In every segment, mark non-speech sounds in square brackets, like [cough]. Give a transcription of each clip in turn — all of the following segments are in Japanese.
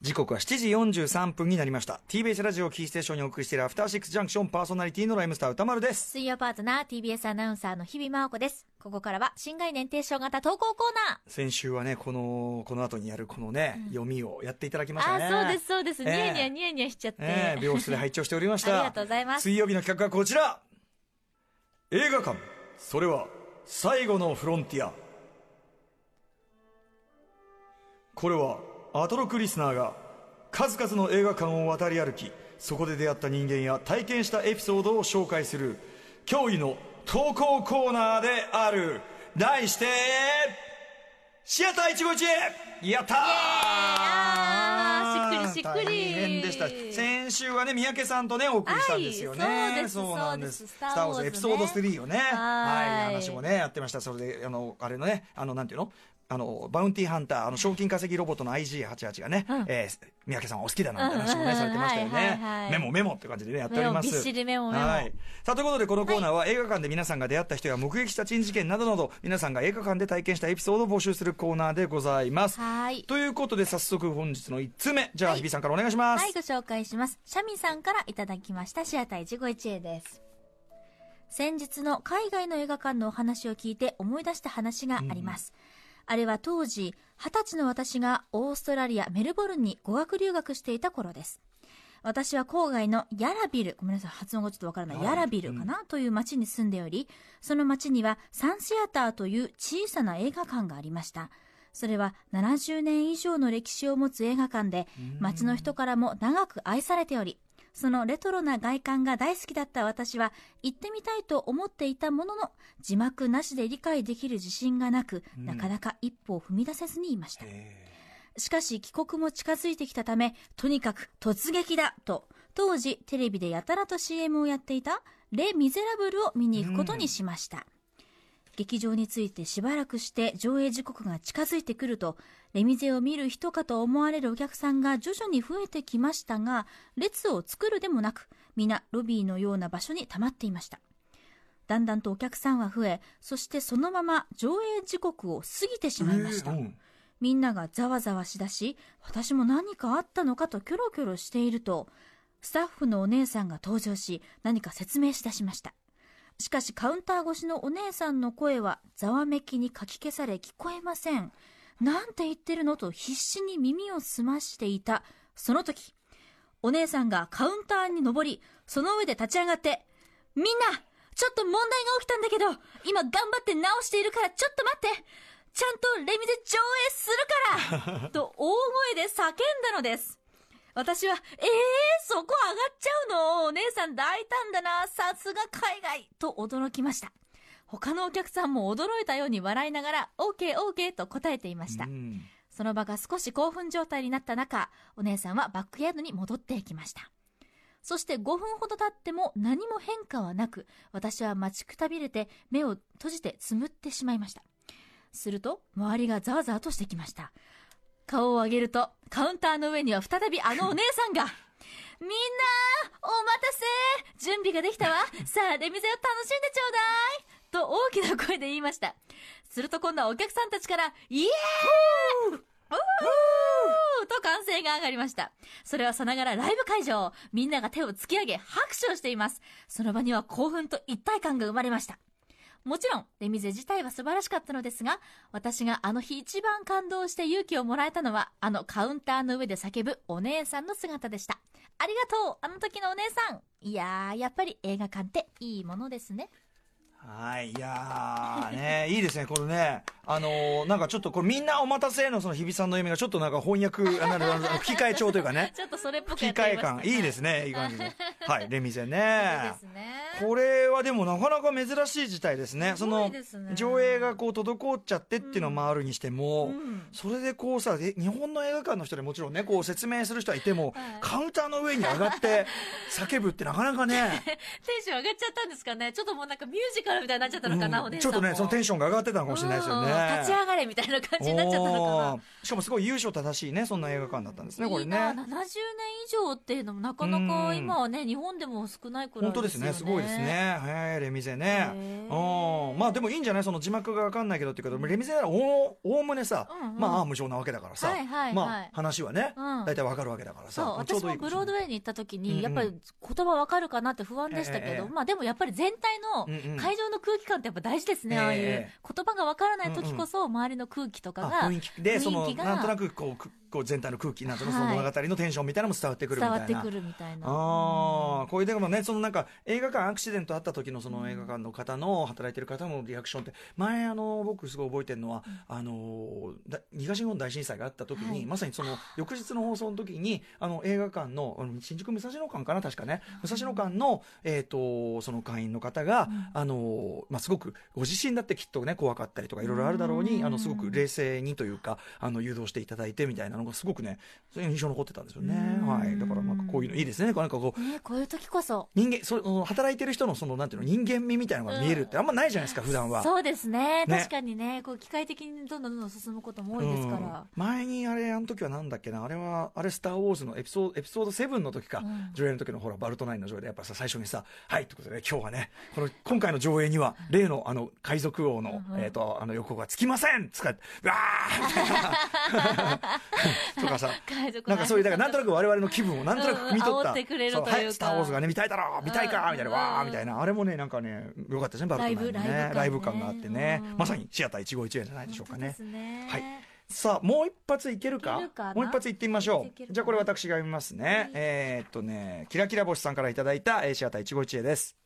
時刻は7時43分になりました。TBS ラジオキーステーションにお送りしているアフターシックスジャンクションパーソナリティのライムスター歌丸です。水曜パートナー TBS アナウンサーの日々真央子です。ここからは新概念提唱型投稿コーナー。先週はねこのこの後にやるこのね、読みをやっていただきましたね。あー、そうです、そうです。ニえ。えヤニヤニヤニヤしちゃって。ええ病室で拝聴しておりました。[laughs] ありがとうございます。水曜日の企画はこちら。映画館。それは最後のフロンティアこれはアトロクリスナーが数々の映画館を渡り歩きそこで出会った人間や体験したエピソードを紹介する驚異の投稿コーナーである。題してシアター一期一会やったー！しっくりしっくり。大変でした。先週はね三宅さんとねお送りしたんですよね、はいそうなんです。スター・ウォーズエピソード3をね。はい。はい。話もねやってました。それであのあれのねあのなんていうの？あのバウンティーハンターあの賞金稼ぎロボットの IG88 がね、うん。えー三宅さんお好きだなんて話もね、うんされてましたよはいはいね、はい。メモメモって感じでねやっております。メモびっしりメモメモ。はい。さあということでこのコーナーは映画館で皆さんが出会った人や目撃した珍事件などなど皆さんが映画館で体験したエピソードを募集するコーナーでございます。はい。ということで早速本日の1つ目。じゃあ日比さんからお願いします、はい、ご紹介します。シャミさんからいただきました。シアター一期一会です。先日の海外の映画館のお話を聞いて思い出した話があります。あれは当時、二十歳の私がオーストラリア・メルボルンに語学留学していた頃です。私は郊外のヤラビル、ごめんなさい、発音がちょっとわからない、ヤラビルかな、という町に住んでおり、その町にはサンシアターという小さな映画館がありました。それは70年以上の歴史を持つ映画館で、町の人からも長く愛されており、そのレトロな外観が大好きだった私は、行ってみたいと思っていたものの、字幕なしで理解できる自信がなく、なかなか一歩を踏み出せずにいました。しかし帰国も近づいてきたため、とにかく突撃だと、当時テレビでやたらと CM をやっていたレ・ミゼラブルを見に行くことにしました。劇場についてしばらくして上映時刻が近づいてくると、レミゼを見る人かと思われるお客さんが徐々に増えてきましたが、列を作るでもなく、皆ロビーのような場所に溜まっていました。だんだんとお客さんは増え、そしてそのまま上映時刻を過ぎてしまいました。えーうんみんながざわざわしだし、私も何かあったのかとキョロキョロしていると、スタッフのお姉さんが登場し、何か説明しだしました。しかしカウンター越しのお姉さんの声はざわめきにかき消され聞こえません。なんて言ってるの？と必死に耳を澄ましていた。その時、お姉さんがカウンターに登り、その上で立ち上がって、みんなちょっと問題が起きたんだけど、今頑張って直しているからちょっと待ってちゃんとレミゼ上映するからと大声で叫んだのです。私は、えー、そこ上がっちゃうの？お姉さん大胆だなさすが海外と驚きました。他のお客さんも驚いたように笑いながら、OK、OK と答えていました。うんその場が少し興奮状態になった中、お姉さんはバックヤードに戻っていきました。そして5分ほど経っても何も変化はなく、私は待ちくたびれて目を閉じてつむってしまいました。すると、周りがざわざわとしてきました。顔を上げると、カウンターの上には再びあのお姉さんが、みんなお待たせ準備ができたわさあ、レミゼを楽しんでちょうだいと大きな声で言いました。すると今度はお客さんたちから、イエーイと歓声が上がりました。それはさながらライブ会場。みんなが手を突き上げ拍手をしています。その場には興奮と一体感が生まれました。もちろん、レミゼ自体は素晴らしかったのですが、私があの日一番感動して勇気をもらえたのは、あのカウンターの上で叫ぶお姉さんの姿でした。ありがとうあの時のお姉さんいやー、やっぱり映画館っていいものですね。はい、いやーね、いいですね、これね、あのーなんかちょっとこれみんなお待たせのその日比さんの意味がちょっとなんか翻訳、あなる吹き替え帳というかね、[laughs] ちょっとそれっぽく吹き替え感、いいですね、[laughs] いい感じで。はい、レミゼねね。[laughs] これはでもなかなか珍しい事態ですね。そすごのいですね。上映がこう滞っちゃってっていうのもあるにしても、うん。それでこうさ、え日本の映画館の人でもちろんね、こう説明する人はいても、はい。カウンターの上に上がって叫ぶってなかなかね、テンション上がっちゃったんですかね。ちょっともうなんかミュージカルみたいになっちゃったのかな、うん。おんも。ちょっとね、そのテンションが上がってたのかもしれないですよね。うん立ち上がれみたいな感じになっちゃったのかな。しかもすごい優勝正しいね、そんな映画館だったんですね、これね。70年以上っていうのもなかなか今はね、日本でも少ないくらい本当ですね、すごいですですね。はい、レミゼね。へうん。まあでもいいんじゃない？その字幕がわかんないけどって言うけど、レミゼならおおおむねさ、うんうん。まあ、ああ無償なわけだからさ、はいはいはい。まあ話はね、うん。大体わかるわけだからさ、私もブロードウェイに行った時うんに、やっぱり言葉わかるかなって不安でしたけど、ええ。まあでもやっぱり全体の会場の空気感ってやっぱ大事ですね、ええああいう。え言葉がわからない時こそ周りの空気とかあが雰囲気。で、その、雰囲気がなんとなくこう、くこう全体の空気、なんとなくそのはい。物語のテンションみたいなのも伝わってくるみたいな。伝わってくるみたいな。ああ、こういうでもね、そのなんか映画館アクシデントあった時のその映画館の方の働いてる方のリアクションって、前あの、僕すごい覚えてるのは、あの、だ東日本大震災があった時に、はいまさにその翌日の放送の時に、あの映画館の、新宿武蔵野館かな、確かね、武蔵野館の、えっ、と、その会員の方が、あの、まあ、すごくご自身だってきっとね、怖かったりとかいろいろあるだろうに、うん。あの、すごく冷静にというか、あの、誘導していただいてみたいなのがすごくね、それが印象に残ってたんですよね。うんはい。だからなんかこういうのいいですね。なんかこう、ね、こういう時こそ。人間その働いてる人のそのなんていうの人間味みたいなのが見えるってあんまないじゃないですか、普段は。そうですね。ね確かにね、こう機械的にどんどんどんどん進むことも多いですから。うん前にあれあの時はなんだっけなあれはあれ「スター・ウォーズ」のエピソードエピソード7の時か、うん上映の時のほらバルトナインの上映でやっぱさ最初にさ「はい」ということで、ね、今日はねこの今回の上映には例のあの海賊王の,、うんうんえー、とあの予告がつきませんつかうわーみたいな [laughs] とかさ。[laughs] なんかそういうだからなんとなく我々の気分をなんとなく汲み取った、はい、スター・ウォーズがね見たいだろう見たいかうんみたいな、わーみたいな。あれもねなんかねよかったですねバルトナインのね。ライブ感があってね、うん。まさにシアター一期一会じゃないでしょうかね。はい。さあもう一発いけるか？もう一発いってみましょう。じゃあこれ私が読みますね、はい。えーっとねキラキラ星さんからいただいたえーシアター一期一会です。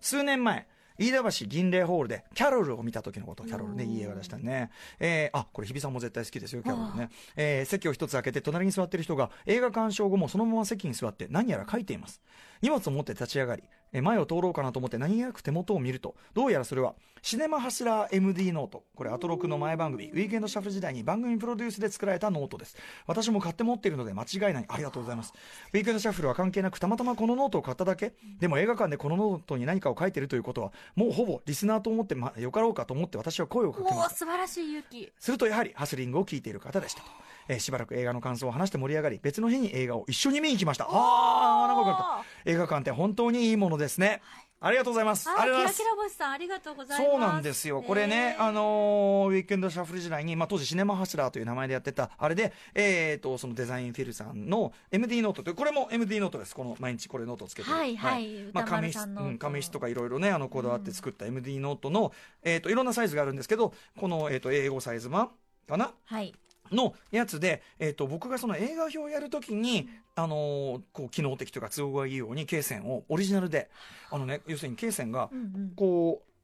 数年前飯田橋ギンレイホールでキャロルを見た時のことキャロルねいい映画でしたね、えーあこれ日比さんも絶対好きですよ。キャロルね、えー席を一つ開けて隣に座ってる人が映画鑑賞後もそのまま席に座って何やら書いています。荷物を持って立ち上がりえー前を通ろうかなと思って何気なく手元を見るとどうやらそれはシネマハスラー MD ノート。これアトロクの前番組ウィークエンドシャッフル時代に番組プロデュースで作られたノートです。私も買って持っているので間違いない。ありがとうございます。ウィークエンドシャッフルは関係なくたまたまこのノートを買っただけ。でも映画館でこのノートに何かを書いているということはもうほぼリスナーと思って、ま、よかろうかと思って私は声をかけました。素晴らしい勇気。するとやはりハスリングを聞いている方でしたと、えーしばらく映画の感想を話して盛り上がり別の日に映画を一緒に見に行きました。ああなんかった。映画館って本当にいいものですね、ありがとうございます。あ、りがとうございます。キラ星さん、ありがとうございます。そうなんですよ、これね、あのーウィークエンドシャッフル時代に、まあ、当時、シネマハスラーという名前でやってた、あれで、えー、とそのデザインフィルさんの MD ノートという、これも MD ノートです、この毎日これノートをつけて。る、はい。はい。まあ、歌紙質うん紙質とかいろいろね、あのこだわって作った MD ノートの、えー、といろんなサイズがあるんですけど、この、えー、と英語サイズ版かな？はい。のやつで、えー、と僕がその映画表をやるときに、あのーこう機能的というか都合がいいように罫線をオリジナルであのね要するに罫線がうんうん。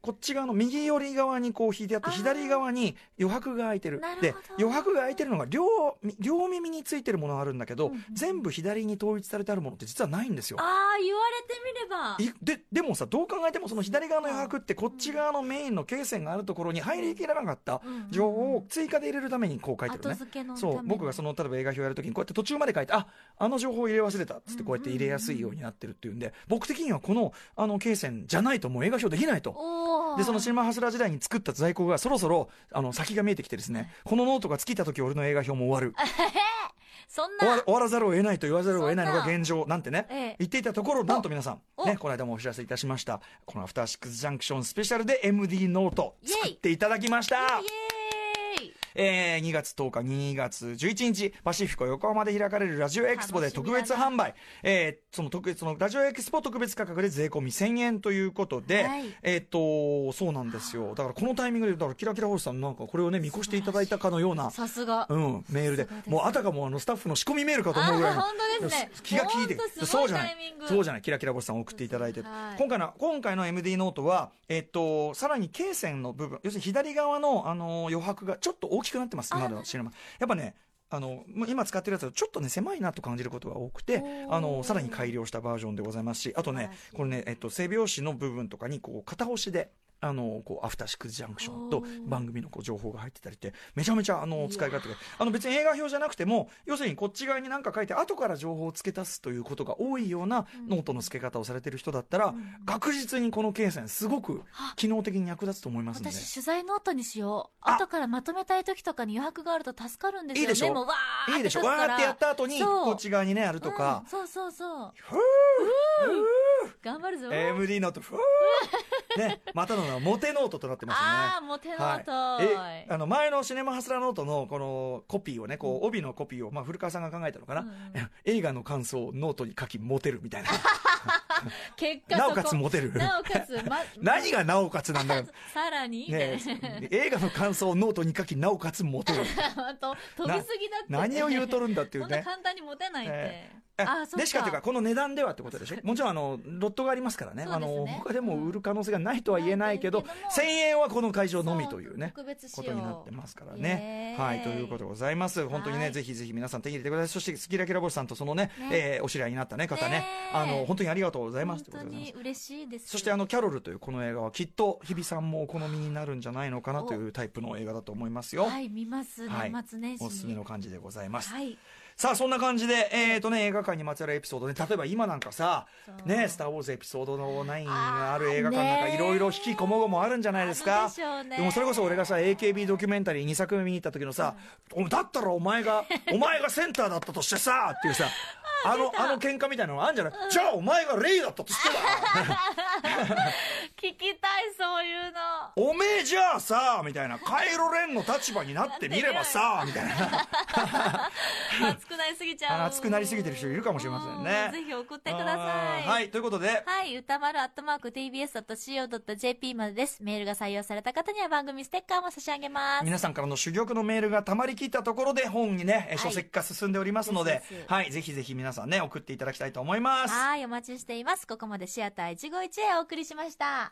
こっち側の右寄り側にこう引いてあって左側に余白が空いてるで余白が空いてるのが両両耳についてるものがあるんだけど、うんうん全部左に統一されてあるものって実はないんですよ。ああ、言われてみれば。いででもさどう考えてもその左側の余白ってこっち側のメインの罫線があるところに入りきらなかった情報を追加で入れるためにこう書いてる後ね。そう僕がその例えば映画表やるときにこうやって途中まで書いてああの情報入れ忘れたっつってこうやって入れやすいようになってるっていうんで僕的にはこのあの罫線じゃないともう映画表できないと。でそのシネマハスラー時代に作った在庫がそろそろあの先が見えてきてですねこのノートが尽きた時俺の映画表も終わる。[laughs] そん終わな。終わらざるを得ないと言わざるを得ないのが現状なんてねええ。言っていたところなんと皆さんお。ねこの間もお知らせいたしました。この「アフターシックスジャンクションスペシャル」で MD ノートイエイ作っていただきました。イエーイえー2月10日、2月11日、パシフィコ横浜で開かれるラジオエクスポで特別販売、えーその特別、そのラジオエクスポ特別価格で税込み1000円ということで、はい。えーっと、そうなんですよ。だからこのタイミングで、だからキラキラ星さんなんかこれをね、見越していただいたかのような、さすが。うん、メールで。もうあたかもあのスタッフの仕込みメールかと思うぐらいのあ本当ですね。気が利いてそうじゃない。そうじゃない。キラキラ星さん送っていただいて、はい。今回の今回の MD ノートはえっとさらに罫線の部分要するに左側のあの余白がちょっと大きくなってます今のシネマやっぱねあの今使ってるやつはちょっとね狭いなと感じることが多くてあのさらに改良したバージョンでございますしあとね、これね、えっと、背表紙の部分とかにこう型押しであのこうアフターシックスジャンクションと番組のこう情報が入ってたりってめちゃめちゃあの使い勝手が。あの別に映画評じゃなくても要するにこっち側に何か書いて後から情報を付け足すということが多いようなノートの付け方をされてる人だったら、確実にこの罫線すごく機能的に役立つと思いますので。私取材ノートにしよう。あ。後からまとめたい時とかに余白があると助かるんですよいいでしょ。メモわーいいでしょ。わーってやった後にこっち側にねあるとか。うん、そうそうそう。ふ頑張るぞ、MD ノートふーねまたのモテノートとなってますよね。ああモテノート、はい、えあの前のシネマハスラーノートのこのコピーをねこう帯のコピーを、まあ、古川さんが考えたのかな、うんうん映画の感想をノートに書きモテるみたいな。[laughs] 結果なおかつモテる。なおかつ、ま、[laughs] 何がなおかつなんだろうさらに、ね映画の感想をノートに書きなおかつモテる。[laughs] 飛びすぎだって何を言うとるんだっていうね。簡単にモテないって、えあそっかでしかというかこの値段ではってことでしょ？もちろんあのロットがありますからね。あそうですね。の他でも売る可能性がないとは言えないけど、ないけども1000円はこの会場のみというねことになってますからね。はい、ということでございます。本当にね、はい。ぜひぜひ皆さん手に入れてください。そして、スキラキラボスさんとそのね、ね。えーお知り合いになったね、方ね。ね、あの、本当にありがとうございます。本当に嬉しいです。そしてあのキャロルというこの映画はきっと日比さんもお好みになるんじゃないのかなというタイプの映画だと思いますよ。はい見ます。はい。年末年始に、おすすめの感じでございます。はいさあそんな感じで、えーとね、映画館にまつわるエピソードね。例えば今なんかさね「スター・ウォーズ」エピソードの9がある映画館なんかいろいろ引きこもごもあるんじゃないですか。でしょうね。もそれこそ俺がさ AKB ドキュメンタリー2作目見に行った時のさ「おだったらお前が [laughs] お前がセンターだったとしてさ」っていうさあのあの喧嘩みたいなのあるんじゃない、じゃあお前がレイだったとしては [laughs] 聞きたいそういうのおめえじゃあさみたいなカイロレンの立場になってみればさみたいな [laughs] 熱くなりすぎちゃう熱くなりすぎてる人いるかもしれませんねうんぜひ送ってくださいはいということではい、歌丸アットマーク tbs.co.jp までです。メールが採用された方には番組ステッカーも差し上げます。皆さんからの珠玉のメールがたまりきったところで本にね、書籍化進んでおりますのではい、ぜひぜひ皆さんね、送っていただきたいと思います。はい、お待ちしています。ここまでシアター一期一会お送りしました。